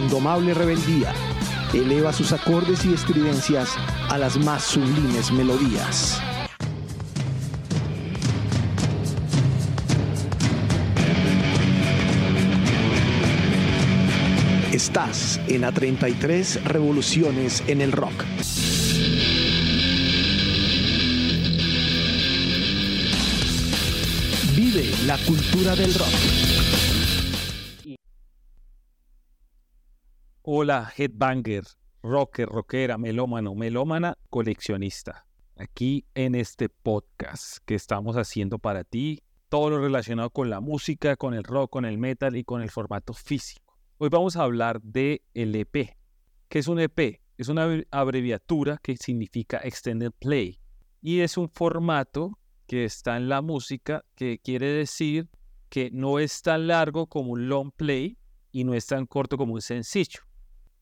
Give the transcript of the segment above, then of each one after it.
indomable rebeldía, eleva sus acordes y estridencias a las más sublimes melodías. Estás en a 33 revoluciones en el rock. Vive la cultura del rock. Hola, headbanger, rocker, rockera, melómano, melómana, coleccionista. Aquí en este podcast que estamos haciendo para ti, todo lo relacionado con la música, con el rock, con el metal y con el formato físico. Hoy vamos a hablar de el EP. ¿Qué es un EP? Es una abreviatura que significa Extended Play y es un formato que está en la música, que quiere decir que no es tan largo como un long play y no es tan corto como un sencillo.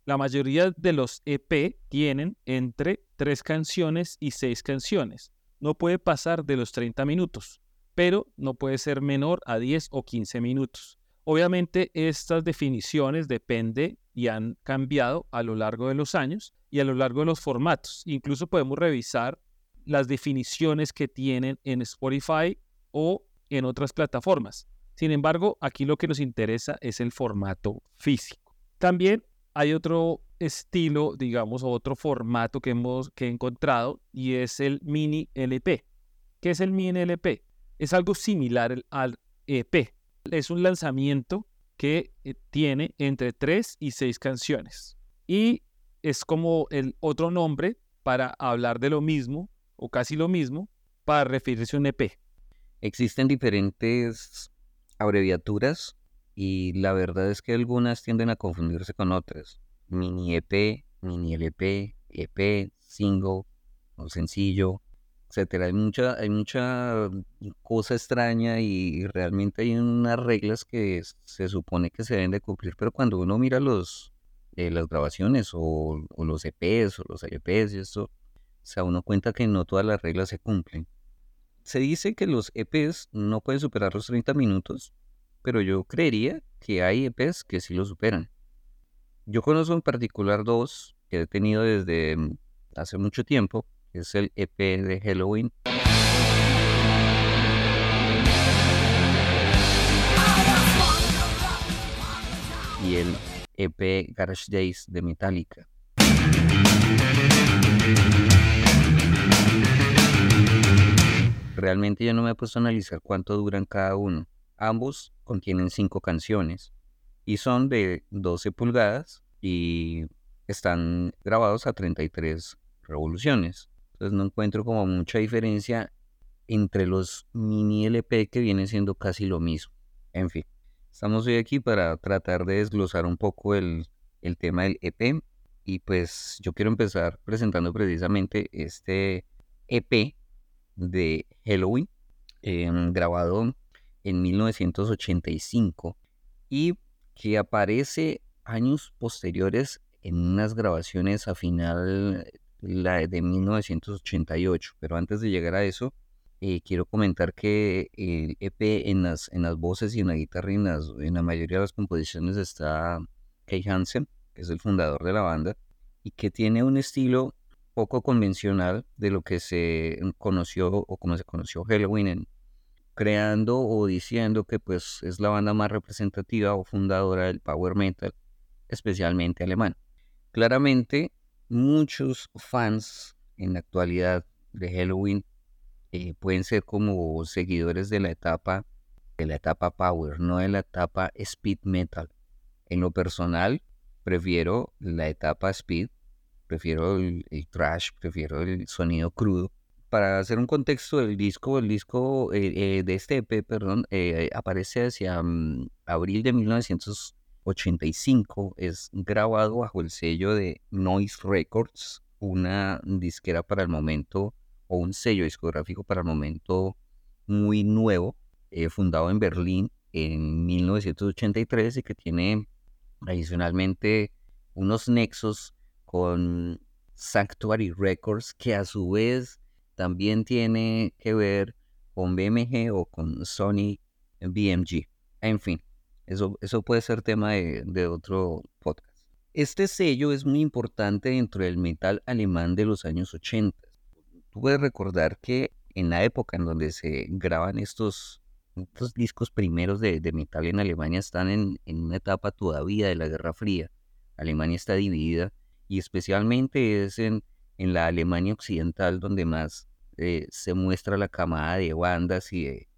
La mayoría de los EP tienen entre tres canciones y seis canciones. No puede pasar de los 30 minutos, pero no puede ser menor a 10 o 15 minutos. Obviamente estas definiciones dependen y han cambiado a lo largo de los años y a lo largo de los formatos. Incluso podemos revisar las definiciones que tienen en Spotify o en otras plataformas. Sin embargo, aquí lo que nos interesa es el formato físico. También hay otro estilo, digamos, otro formato que hemos que encontrado y es el mini LP. ¿Qué es el mini LP? Es algo similar al EP. Es un lanzamiento que eh, tiene entre 3 y 6 canciones. Y es como el otro nombre para hablar de lo mismo o casi lo mismo para referirse a un EP. Existen diferentes abreviaturas y la verdad es que algunas tienden a confundirse con otras. Mini EP, mini LP, EP, single o sencillo, etcétera. Hay mucha, hay mucha cosa extraña y realmente hay unas reglas que se supone que se deben de cumplir, pero cuando uno mira los, eh, las grabaciones o, los EPs o los LPs y esto, se da uno cuenta que no todas las reglas se cumplen. Se dice que los EPs no pueden superar los 30 minutos, pero yo creería que hay EPs que sí lo superan. Yo conozco en particular dos que he tenido desde mm, hace mucho tiempo, que es el EP de Halloween. Y el EP Garage Days de Metallica. Realmente yo no me he puesto a analizar cuánto duran cada uno. Ambos contienen cinco canciones y son de 12 pulgadas y están grabados a 33 revoluciones. Entonces no encuentro como mucha diferencia entre los mini LP que vienen siendo casi lo mismo. En fin, estamos hoy aquí para tratar de desglosar un poco el, tema del EP y pues yo quiero empezar presentando precisamente este EP de Halloween, em, grabado en 1985 y que aparece años posteriores en unas grabaciones a final la de 1988. Pero antes de llegar a eso, eh, quiero comentar que el EP en las, en las voces y en la guitarra y en, en la mayoría de las composiciones está Kay Hansen, que es el fundador de la banda, y que tiene un estilo poco convencional de lo que se conoció o como se conoció Halloween, creando o diciendo que pues es la banda más representativa o fundadora del power metal, especialmente alemán. Claramente, muchos fans en la actualidad de Halloween eh, pueden ser como seguidores de la etapa de la etapa power, no de la etapa speed metal. En lo personal, prefiero la etapa speed prefiero el, trash, prefiero el sonido crudo. Para hacer un contexto del disco, el disco eh, eh, de este EP, perdón, eh, aparece hacia mm, abril de 1985, es grabado bajo el sello de Noise Records, una disquera para el momento, o un sello discográfico para el momento muy nuevo, fundado en Berlín en 1983 y que tiene adicionalmente unos nexos con Sanctuary Records, que a su vez también tiene que ver con BMG o con Sony BMG. En fin, Eso, eso puede ser tema de, otro podcast. Este sello es muy importante dentro del metal alemán de los años 80. Tú puedes recordar que en la época en donde se graban estos, estos discos primeros de, de metal en Alemania están en, en una etapa todavía de la Guerra Fría. Alemania está dividida y especialmente es en, en la Alemania occidental donde más eh, se muestra la camada de bandas y de,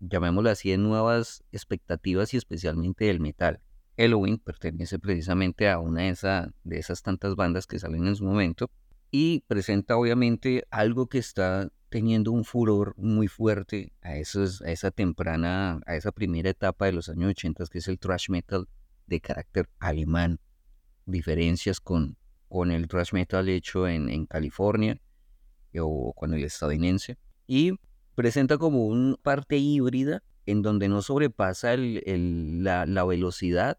llamémoslo así, de nuevas expectativas y especialmente del metal. Halloween pertenece precisamente a una de, esa, de esas tantas bandas que salen en su momento y presenta obviamente algo que está teniendo un furor muy fuerte a, esos, a esa temprana, a esa primera etapa de los años 80, que es el thrash metal de carácter alemán. Diferencias con, con el thrash metal hecho en, en California o con el estadounidense. Y presenta como una parte híbrida en donde no sobrepasa el, la, la, velocidad,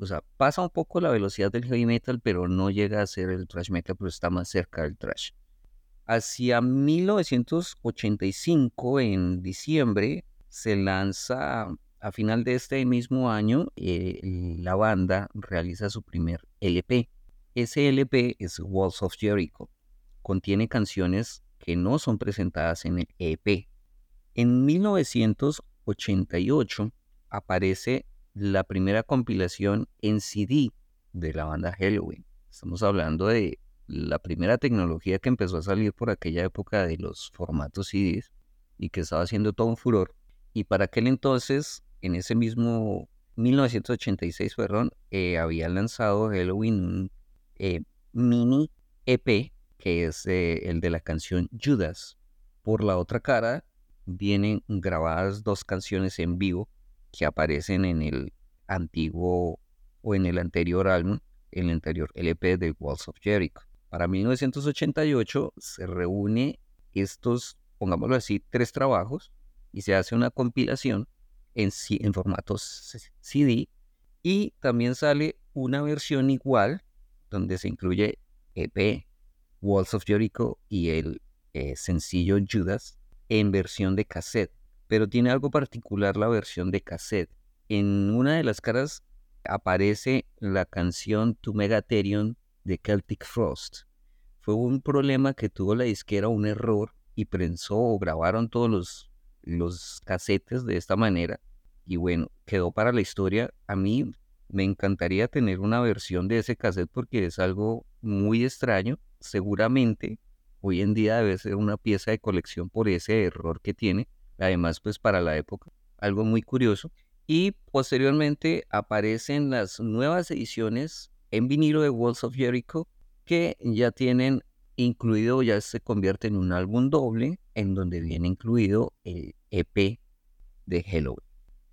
o sea, pasa un poco la velocidad del heavy metal, pero no llega a ser el thrash metal, pero está más cerca del thrash. Hacia 1985, en diciembre, se lanza, a final de este mismo año, eh, la banda realiza su primer LP. Ese LP es Walls of Jericho. Contiene canciones que no son presentadas en el EP. En 1988 aparece la primera compilación en CD de la banda Halloween. Estamos hablando de la primera tecnología que empezó a salir por aquella época de los formatos CDs y que estaba haciendo todo un furor. Y para aquel entonces, en ese mismo 1986, perdón, eh, había lanzado Halloween un eh, mini EP que es eh, el de la canción Judas. Por la otra cara vienen grabadas dos canciones en vivo que aparecen en el antiguo o en el anterior álbum, el anterior LP de Walls of Jericho. Para 1988 se reúne estos, pongámoslo así, tres trabajos y se hace una compilación en, en CD y también sale una versión igual donde se incluye EP, Walls of Jericho y el eh, sencillo Judas en versión de cassette. Pero tiene algo particular la versión de cassette. En una de las caras aparece la canción To Megatherion de Celtic Frost. Fue un problema que tuvo la disquera, un error, y prensó o grabaron todos los, los de esta manera. Y bueno, quedó para la historia. A mí me encantaría tener una versión de ese cassette porque es algo muy extraño. Seguramente hoy en día debe ser una pieza de colección por ese error que tiene. Además, pues para la época, algo muy curioso. Y posteriormente aparecen las nuevas ediciones en vinilo de Walls of Jericho que ya tienen incluido, ya se convierte en un álbum doble en donde viene incluido el EP de Halloween.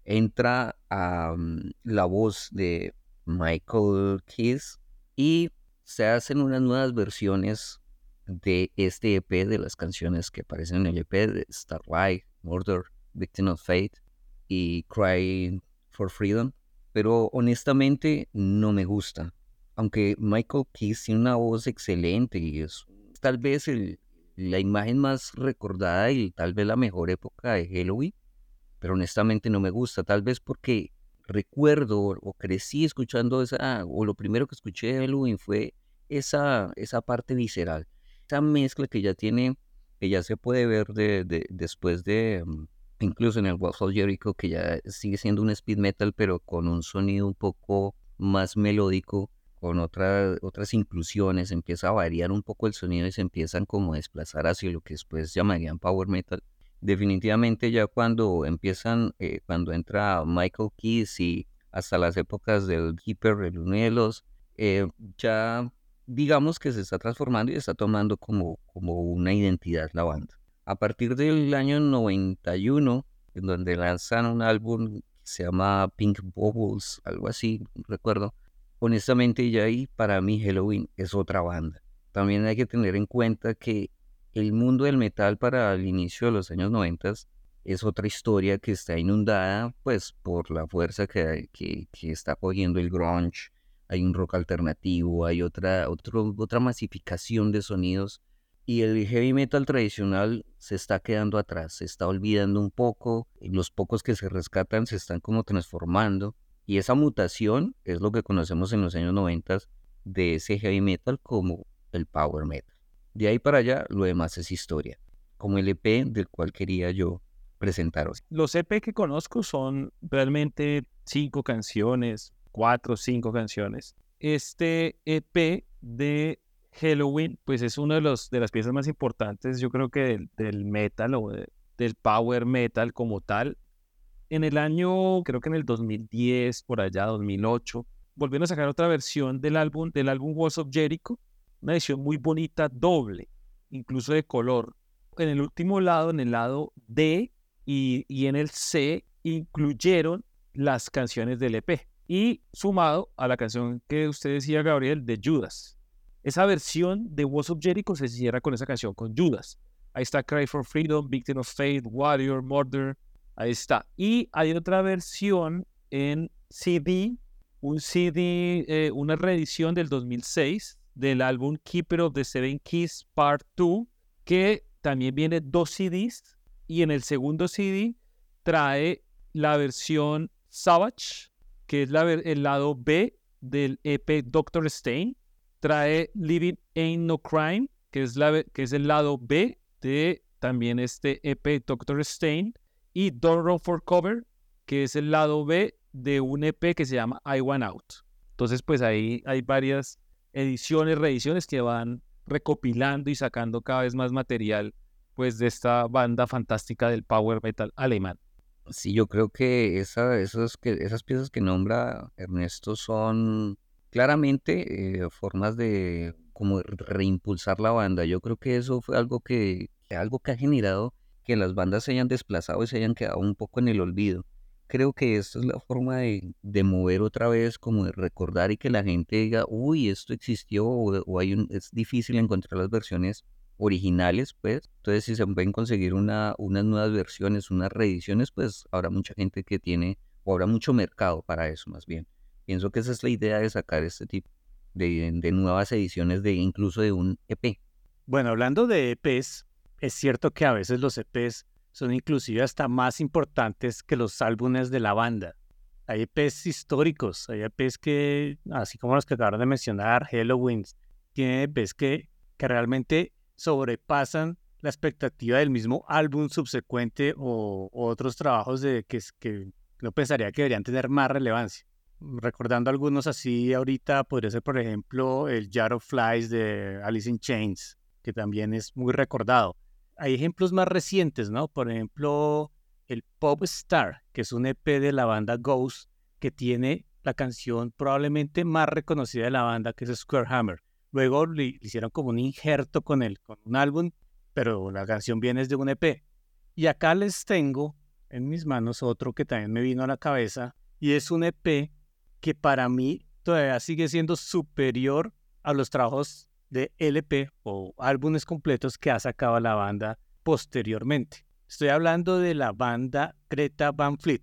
Entra a la voz de Michael Keys y se hacen unas nuevas versiones de este EP de las canciones que aparecen en el EP de Starlight, Murder, Victim of Fate y Cry for Freedom. Pero honestamente no me gusta aunque Michael Keys tiene una voz excelente y es tal vez la imagen más recordada y tal vez la mejor época de Halloween, pero honestamente no me gusta, tal vez porque recuerdo o crecí escuchando esa, o lo primero que escuché de Halloween fue esa, esa parte visceral, esa mezcla que ya tiene, que ya se puede ver de, después de, mm, incluso en el Waffle Jericho, que ya sigue siendo un speed metal, pero con un sonido un poco más melódico con otras inclusiones, empieza a variar un poco el sonido y se empiezan como a desplazar hacia lo que después llamarían power metal. Definitivamente ya cuando empiezan, eh, cuando entra Michael Keys y hasta las épocas del Keeper, el uno eh, ya digamos que se está transformando y está tomando como, como una identidad la banda. A partir del año 91, en donde lanzan un álbum que se llama Pink Bubbles, algo así, recuerdo, honestamente ya ahí para mí Halloween es otra banda. También hay que tener en cuenta que el mundo del metal para el inicio de los años 90 es otra historia que está inundada pues por la fuerza que, que, está cogiendo el grunge. Hay un rock alternativo, hay otra, otra masificación de sonidos y el heavy metal tradicional se está quedando atrás, se está olvidando un poco, los pocos que se rescatan se están como transformando Y esa mutación es lo que conocemos en los años 90 de ese heavy metal como el power metal. De ahí para allá, lo demás es historia, como el EP del cual quería yo presentaros. Los EP que conozco son realmente cinco canciones, cuatro o cinco canciones. Este EP de Halloween, pues es una de, las piezas más importantes, yo creo que del, metal o del power metal como tal. En el año, creo que en el 2010, por allá, 2008, volvieron a sacar otra versión del álbum, del álbum Walls of Jericho, una edición muy bonita, doble, incluso de color. En el último lado, en el lado D y, y en el C, incluyeron las canciones del EP y sumado a la canción que usted decía, Gabriel, de Judas. Esa versión de Walls of Jericho se cierra con esa canción, con Judas. Ahí está Cry for Freedom, Victim of Faith, Warrior, Murder. Ahí está. Y hay otra versión en CD, un CD, eh, una reedición del 2006 del álbum Keeper of the Seven Keys Part 2, que también viene dos CDs. Y en el segundo CD trae la versión Savage, que es el lado B del EP Doctor Stain trae Living Ain't No Crime, que es, el lado B de también este EP Doctor Stain, y Don't Run for Cover, que es el lado B de un EP que se llama I Want Out. Entonces, pues ahí hay varias ediciones, reediciones que van recopilando y sacando cada vez más material pues de esta banda fantástica del power metal alemán. Sí, yo creo que, esa, esas, que esas piezas que nombra Ernesto son claramente eh, formas de como reimpulsar la banda. Yo creo que eso fue algo que, algo que ha generado que las bandas se hayan desplazado y se hayan quedado un poco en el olvido. Creo que esta es la forma de, de mover otra vez, como de recordar y que la gente diga, uy, esto existió o, hay un, es difícil encontrar las versiones originales, pues. Entonces, si se pueden conseguir una, unas nuevas versiones, unas reediciones, pues habrá mucha gente que tiene, o habrá mucho mercado para eso más bien. Pienso que esa es la idea de sacar este tipo de, nuevas ediciones de incluso de un EP. Bueno, hablando de EPs, es cierto que a veces los EPs son inclusive hasta más importantes que los álbumes de la banda. Hay EPs históricos, hay EPs que, así como los que acabaron de mencionar, Halloween, tienen EPs que, que realmente sobrepasan la expectativa del mismo álbum subsecuente o, otros trabajos de que, que no pensaría que deberían tener más relevancia recordando algunos así ahorita, podría ser por ejemplo el Jar of Flies de Alice in Chains, que también es muy recordado. Hay ejemplos más recientes, ¿no? Por ejemplo, el Pop Star, que es un EP de la banda Ghost, que tiene la canción probablemente más reconocida de la banda, que es Square Hammer. Luego le, hicieron como un injerto con él, con un álbum, pero la canción viene de un EP. Y acá les tengo en mis manos otro que también me vino a la cabeza, y es un EP que para mí todavía sigue siendo superior a los trabajos de LP o álbumes completos que ha sacado la banda posteriormente. Estoy hablando de la banda Greta Van Fleet.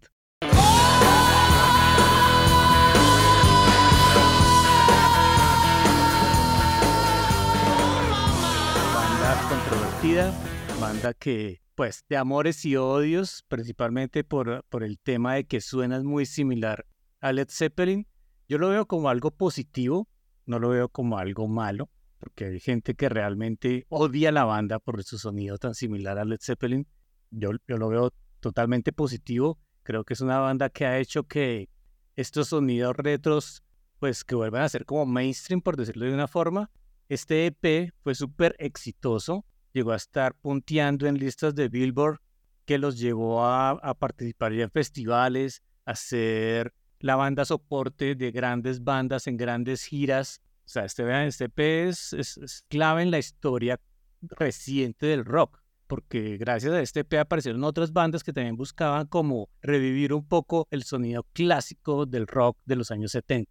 Banda controvertida, banda que pues de amores y odios, principalmente por, por el tema de que suena muy similar a Led Zeppelin, yo lo veo como algo positivo, no lo veo como algo malo, porque hay gente que realmente odia la banda por su sonido tan similar a Led Zeppelin. Yo, yo lo veo totalmente positivo. Creo que es una banda que ha hecho que estos sonidos retros, pues que vuelvan a ser como mainstream, por decirlo de una forma. Este EP fue súper exitoso, llegó a estar punteando en listas de Billboard, que los llevó a, a participar en festivales, a hacer la banda soporte de grandes bandas en grandes giras. O sea, este, este EP es, clave en la historia reciente del rock, porque gracias a este EP aparecieron otras bandas que también buscaban como revivir un poco el sonido clásico del rock de los años 70.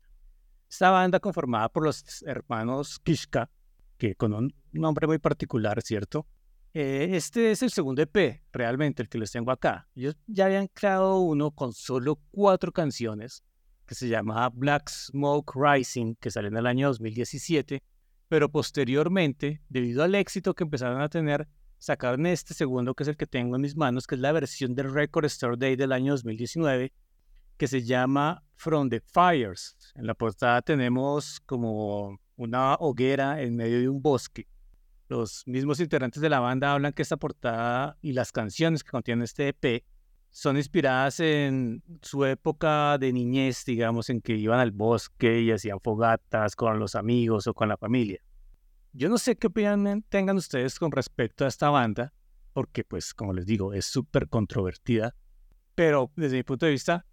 Esta banda conformada por los hermanos Kishka, que con un nombre muy particular, ¿cierto? Eh, este es el segundo EP, realmente, el que les tengo acá. Ellos ya habían creado uno con solo cuatro canciones, que se llamaba Black Smoke Rising, que salió en el año 2017, pero posteriormente, debido al éxito que empezaron a tener, sacaron este segundo, que es el que tengo en mis manos, que es la versión del Record Store Day del año 2019, que se llama From the Fires. En la portada tenemos como una hoguera en medio de un bosque. Los mismos integrantes de la banda hablan que esta portada y las canciones que contiene este EP son inspiradas en su época de niñez, digamos, en que iban al bosque y hacían fogatas con los amigos o con la familia. Yo no sé qué opinión tengan ustedes con respecto a esta banda, porque pues, como les digo, es súper controvertida, pero desde mi punto de vista,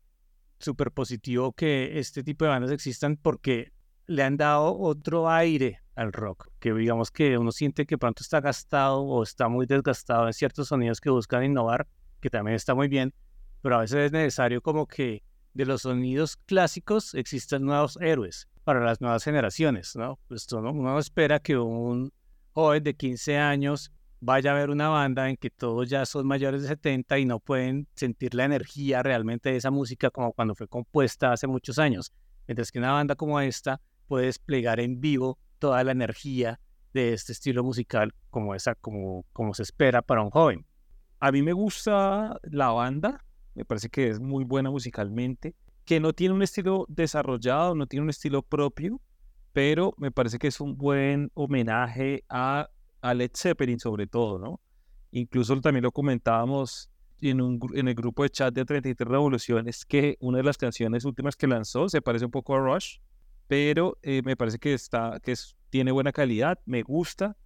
súper positivo que este tipo de bandas existan porque le han dado otro aire al rock, que digamos que uno siente que pronto está gastado o está muy desgastado en ciertos sonidos que buscan innovar, que también está muy bien, pero a veces es necesario como que de los sonidos clásicos existan nuevos héroes para las nuevas generaciones, ¿no? Pues uno, uno espera que un joven de 15 años vaya a ver una banda en que todos ya son mayores de 70 y no pueden sentir la energía realmente de esa música como cuando fue compuesta hace muchos años. Mientras que una banda como esta puede desplegar en vivo toda la energía de este estilo musical como, esa, como, como se espera para un joven. A mí me gusta la banda, me parece que es muy buena musicalmente, que no tiene un estilo desarrollado, no tiene un estilo propio, pero me parece que es un buen homenaje a, a Led Zeppelin sobre todo, ¿no? Incluso también lo comentábamos en, el grupo de chat de 33 Revoluciones que una de las canciones últimas que lanzó se parece un poco a Rush, pero eh, me parece que, está, que tiene buena calidad, me gusta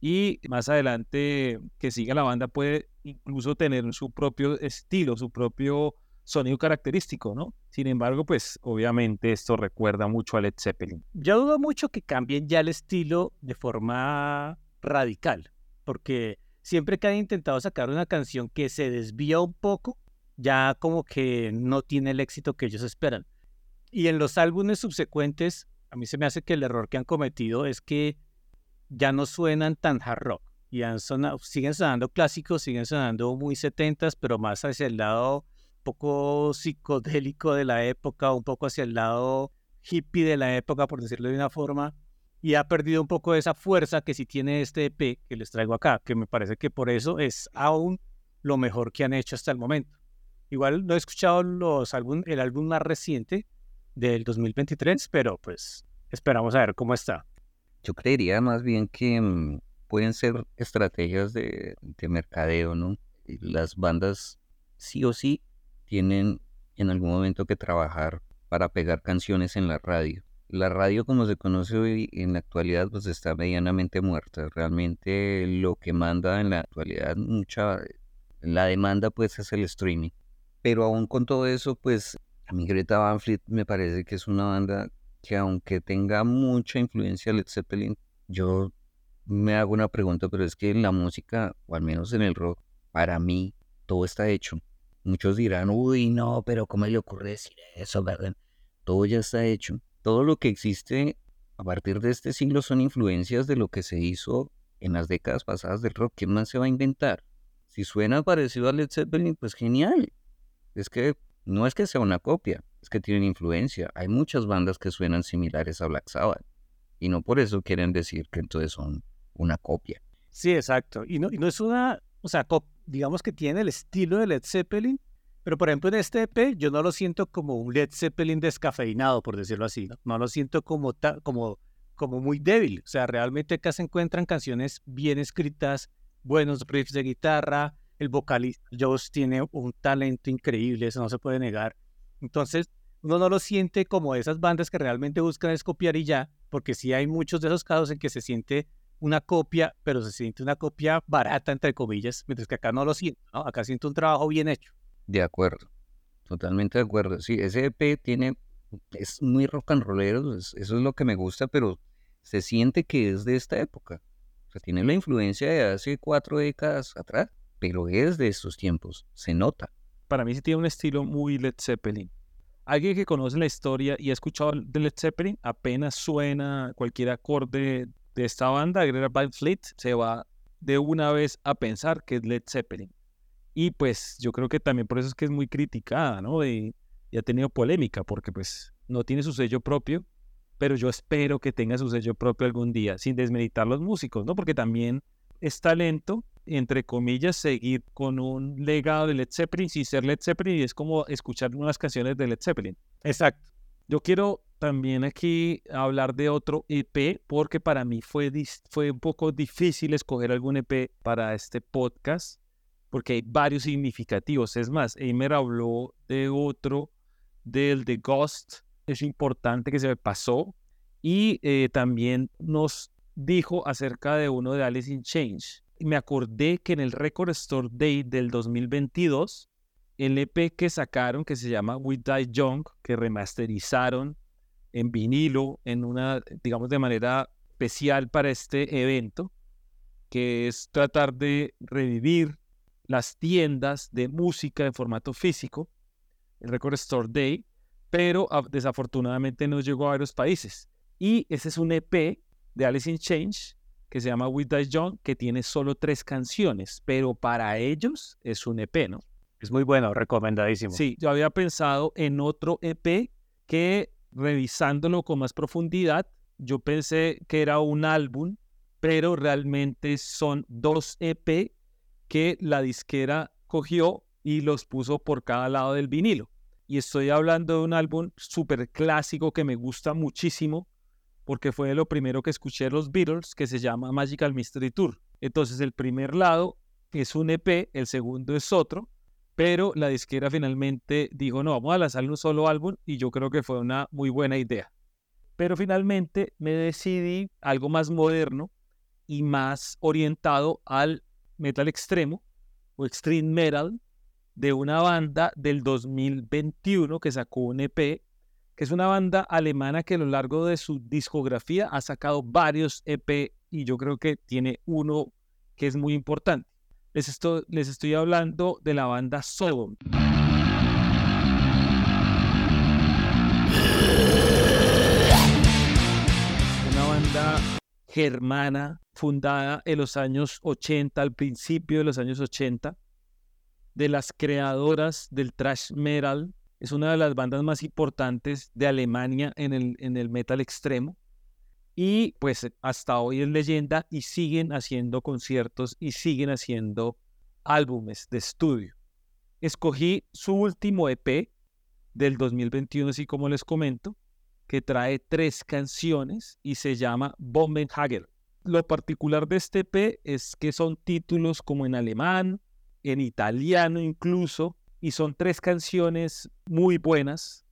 y más adelante que siga la banda puede incluso tener su propio estilo, su propio sonido característico, ¿no? Sin embargo, pues obviamente esto recuerda mucho a Led Zeppelin. Yo dudo mucho que cambien ya el estilo de forma radical, porque siempre que han intentado sacar una canción que se desvía un poco, ya como que no tiene el éxito que ellos esperan. Y en los álbumes subsecuentes, a mí se me hace que el error que han cometido es que ya no suenan tan hard rock. Y siguen sonando clásicos, siguen sonando muy setentas, pero más hacia el lado poco psicodélico de la época, un poco hacia el lado hippie de la época, por decirlo de una forma. Y ha perdido un poco esa fuerza que sí tiene este EP que les traigo acá, que me parece que por eso es aún lo mejor que han hecho hasta el momento. Igual no he escuchado el álbum más reciente, del 2023, pero pues esperamos a ver cómo está. Yo creería más bien que mm, pueden ser estrategias de, mercadeo, ¿no? Las bandas sí o sí tienen en algún momento que trabajar para pegar canciones en la radio. La radio como se conoce hoy en la actualidad pues está medianamente muerta. Realmente lo que manda en la actualidad mucha la demanda pues es el streaming. Pero aún con todo eso pues a mí Greta Van me parece que es una banda que aunque tenga mucha influencia Led Zeppelin, yo me hago una pregunta, pero es que en la música, o al menos en el rock, para mí todo está hecho. Muchos dirán, uy, no, pero ¿cómo le ocurre decir eso, verdad? Todo ya está hecho. Todo lo que existe a partir de este siglo son influencias de lo que se hizo en las décadas pasadas del rock. ¿Quién más se va a inventar? Si suena parecido a Led Zeppelin, pues genial. Es que no es que sea una copia, es que tienen influencia. Hay muchas bandas que suenan similares a Black Sabbath. Y no por eso quieren decir que entonces son una copia. Sí, exacto. Y no, y no es una, o sea, digamos que tiene el estilo de Led Zeppelin, pero por ejemplo en este EP yo no lo siento como un Led Zeppelin descafeinado, por decirlo así. No, lo siento como, como, como muy débil. O sea, realmente acá se encuentran canciones bien escritas, buenos riffs de guitarra, el vocalista Josh tiene un talento increíble, eso no se puede negar. Entonces, uno no lo siente como esas bandas que realmente buscan es copiar y ya, porque sí hay muchos de esos casos en que se siente una copia, pero se siente una copia barata, entre comillas, mientras que acá no lo siento, ¿no? Acá siento un trabajo bien hecho. De acuerdo, totalmente de acuerdo. Sí, ese EP tiene, es muy rock and rollero, eso es lo que me gusta, pero se siente que es de esta época. O sea, tiene la influencia de hace cuatro décadas atrás pero es de estos tiempos, se nota. Para mí sí tiene un estilo muy Led Zeppelin. Alguien que conoce la historia y ha escuchado de Led Zeppelin, apenas suena cualquier acorde de esta banda, Greta Van Fleet, se va de una vez a pensar que es Led Zeppelin. Y pues yo creo que también por eso es que es muy criticada, ¿no? Y, y ha tenido polémica, porque pues no tiene su sello propio, pero yo espero que tenga su sello propio algún día, sin desmeditar los músicos, ¿no? Porque también es talento entre comillas, seguir con un legado de Led Zeppelin sin ser Led Zeppelin y es como escuchar unas canciones de Led Zeppelin. Exacto. Yo quiero también aquí hablar de otro EP porque para mí fue, fue un poco difícil escoger algún EP para este podcast porque hay varios significativos. Es más, Eimer habló de otro, del The Ghost, es importante que se me pasó, y eh, también nos dijo acerca de uno de Alice in Change. Me acordé que en el Record Store Day del 2022, el EP que sacaron, que se llama We Die Young, que remasterizaron en vinilo, en una, digamos, de manera especial para este evento, que es tratar de revivir las tiendas de música en formato físico, el Record Store Day, pero desafortunadamente no llegó a varios países. Y ese es un EP de Alice in Change que se llama With Die Young, que tiene solo tres canciones, pero para ellos es un EP, ¿no? Es muy bueno, recomendadísimo. Sí, yo había pensado en otro EP que revisándolo con más profundidad, yo pensé que era un álbum, pero realmente son dos EP que la disquera cogió y los puso por cada lado del vinilo. Y estoy hablando de un álbum súper clásico que me gusta muchísimo porque fue lo primero que escuché los Beatles que se llama Magical Mystery Tour. Entonces el primer lado es un EP, el segundo es otro, pero la disquera finalmente dijo, no, vamos a lanzar un solo álbum y yo creo que fue una muy buena idea. Pero finalmente me decidí algo más moderno y más orientado al metal extremo o extreme metal de una banda del 2021 que sacó un EP, es una banda alemana que a lo largo de su discografía ha sacado varios EP y yo creo que tiene uno que es muy importante. Les estoy, les estoy hablando de la banda Sodom. Una banda germana fundada en los años 80, al principio de los años 80, de las creadoras del thrash metal. Es una de las bandas más importantes de Alemania en el, en el metal extremo. Y pues hasta hoy es leyenda y siguen haciendo conciertos y siguen haciendo álbumes de estudio. Escogí su último EP del 2021, así como les comento, que trae tres canciones y se llama Bombenhager. Lo particular de este EP es que son títulos como en alemán, en italiano incluso, y son tres canciones muy buenas,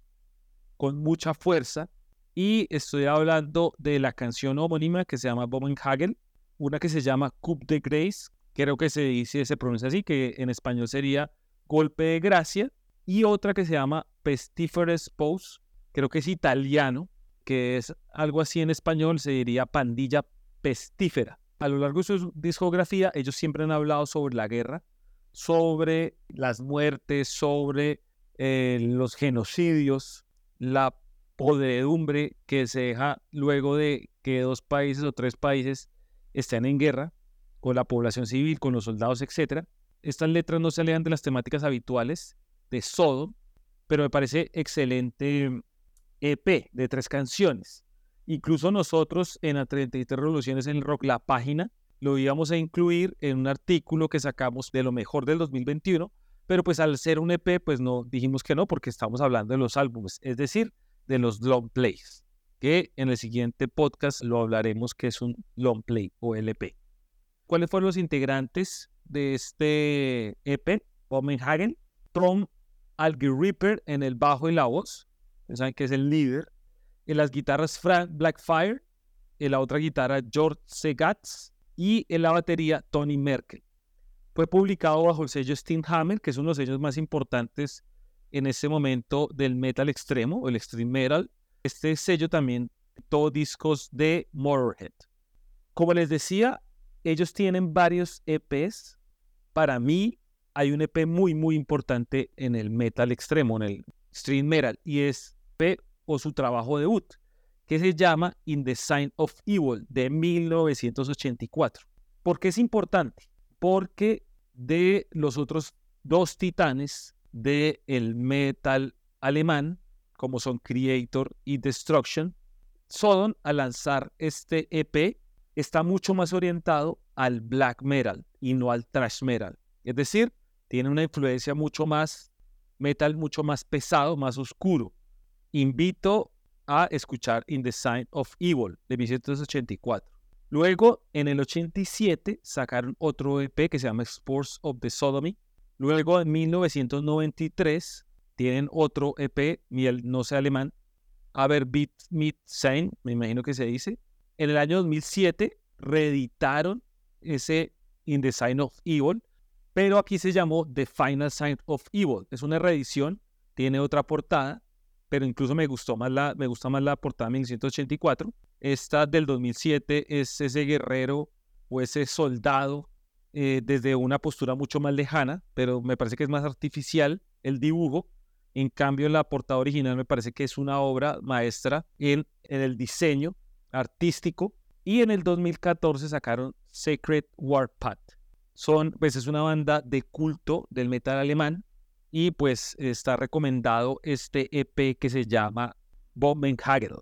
con mucha fuerza. Y estoy hablando de la canción homónima que se llama Bombenhagel, una que se llama Coup de Grace, creo que se dice, se pronuncia así, que en español sería Golpe de Gracia, y otra que se llama Pestiferous Pose, creo que es italiano, que es algo así en español, se diría pandilla pestífera. A lo largo de su discografía, ellos siempre han hablado sobre la guerra, sobre las muertes, sobre eh, los genocidios, la podredumbre que se deja luego de que dos países o tres países estén en guerra, con la población civil, con los soldados, etc. Estas letras no se alejan de las temáticas habituales de Sodom, pero me parece excelente EP de tres canciones. Incluso nosotros en la 33 Revoluciones en el Rock, la página, lo íbamos a incluir en un artículo que sacamos de lo mejor del 2021, pero pues al ser un EP, pues no dijimos que no, porque estamos hablando de los álbumes, es decir, de los long plays, que en el siguiente podcast lo hablaremos que es un long play o LP. ¿Cuáles fueron los integrantes de este EP? Bomenhagen, Tom Algy Ripper en el bajo y la voz, saben que es el líder. En las guitarras Frank Blackfire, en la otra guitarra George Segatz y en la batería Tony Merkel. Fue publicado bajo el sello Hammer, que es uno de los sellos más importantes en ese momento del metal extremo, el extreme metal. Este sello también todo discos de Motorhead. Como les decía, ellos tienen varios EPs. Para mí hay un EP muy, muy importante en el metal extremo, en el stream metal, y es o su trabajo debut, que se llama In the Sign of Evil de 1984. ¿Por qué es importante? Porque de los otros dos titanes del el metal alemán, como son Creator y Destruction, Sodom al lanzar este EP está mucho más orientado al black metal y no al thrash metal. Es decir, tiene una influencia mucho más metal, mucho más pesado, más oscuro. Invito a escuchar In the Sign of Evil de 1984. Luego, en el 87, sacaron otro EP que se llama Sports of the Sodomy. Luego, en 1993, tienen otro EP, miel no sé alemán, Aber Beat Mit Sein, me imagino que se dice. En el año 2007 reeditaron ese In the Sign of Evil, pero aquí se llamó The Final Sign of Evil. Es una reedición, tiene otra portada, pero incluso me gustó más la, me gusta más la portada de 1984. Esta del 2007 es ese guerrero o ese soldado eh, desde una postura mucho más lejana, pero me parece que es más artificial el dibujo. En cambio, la portada original me parece que es una obra maestra en, en el diseño artístico. Y en el 2014 sacaron Sacred Warpath. Son, pues es una banda de culto del metal alemán y pues está recomendado este EP que se llama Bombenhagel.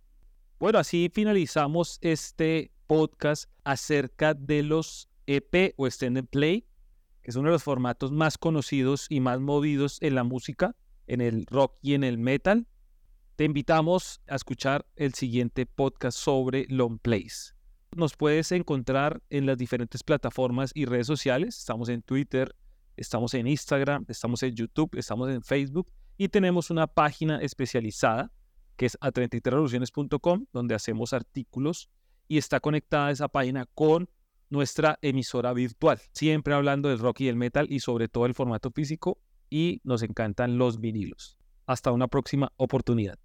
Bueno, así finalizamos este podcast acerca de los EP o Extended Play, que es uno de los formatos más conocidos y más movidos en la música, en el rock y en el metal. Te invitamos a escuchar el siguiente podcast sobre long plays. Nos puedes encontrar en las diferentes plataformas y redes sociales. Estamos en Twitter, estamos en Instagram, estamos en YouTube, estamos en Facebook y tenemos una página especializada que es a 33revoluciones.com donde hacemos artículos y está conectada esa página con nuestra emisora virtual, siempre hablando del rock y del metal y sobre todo el formato físico y nos encantan los vinilos. Hasta una próxima oportunidad.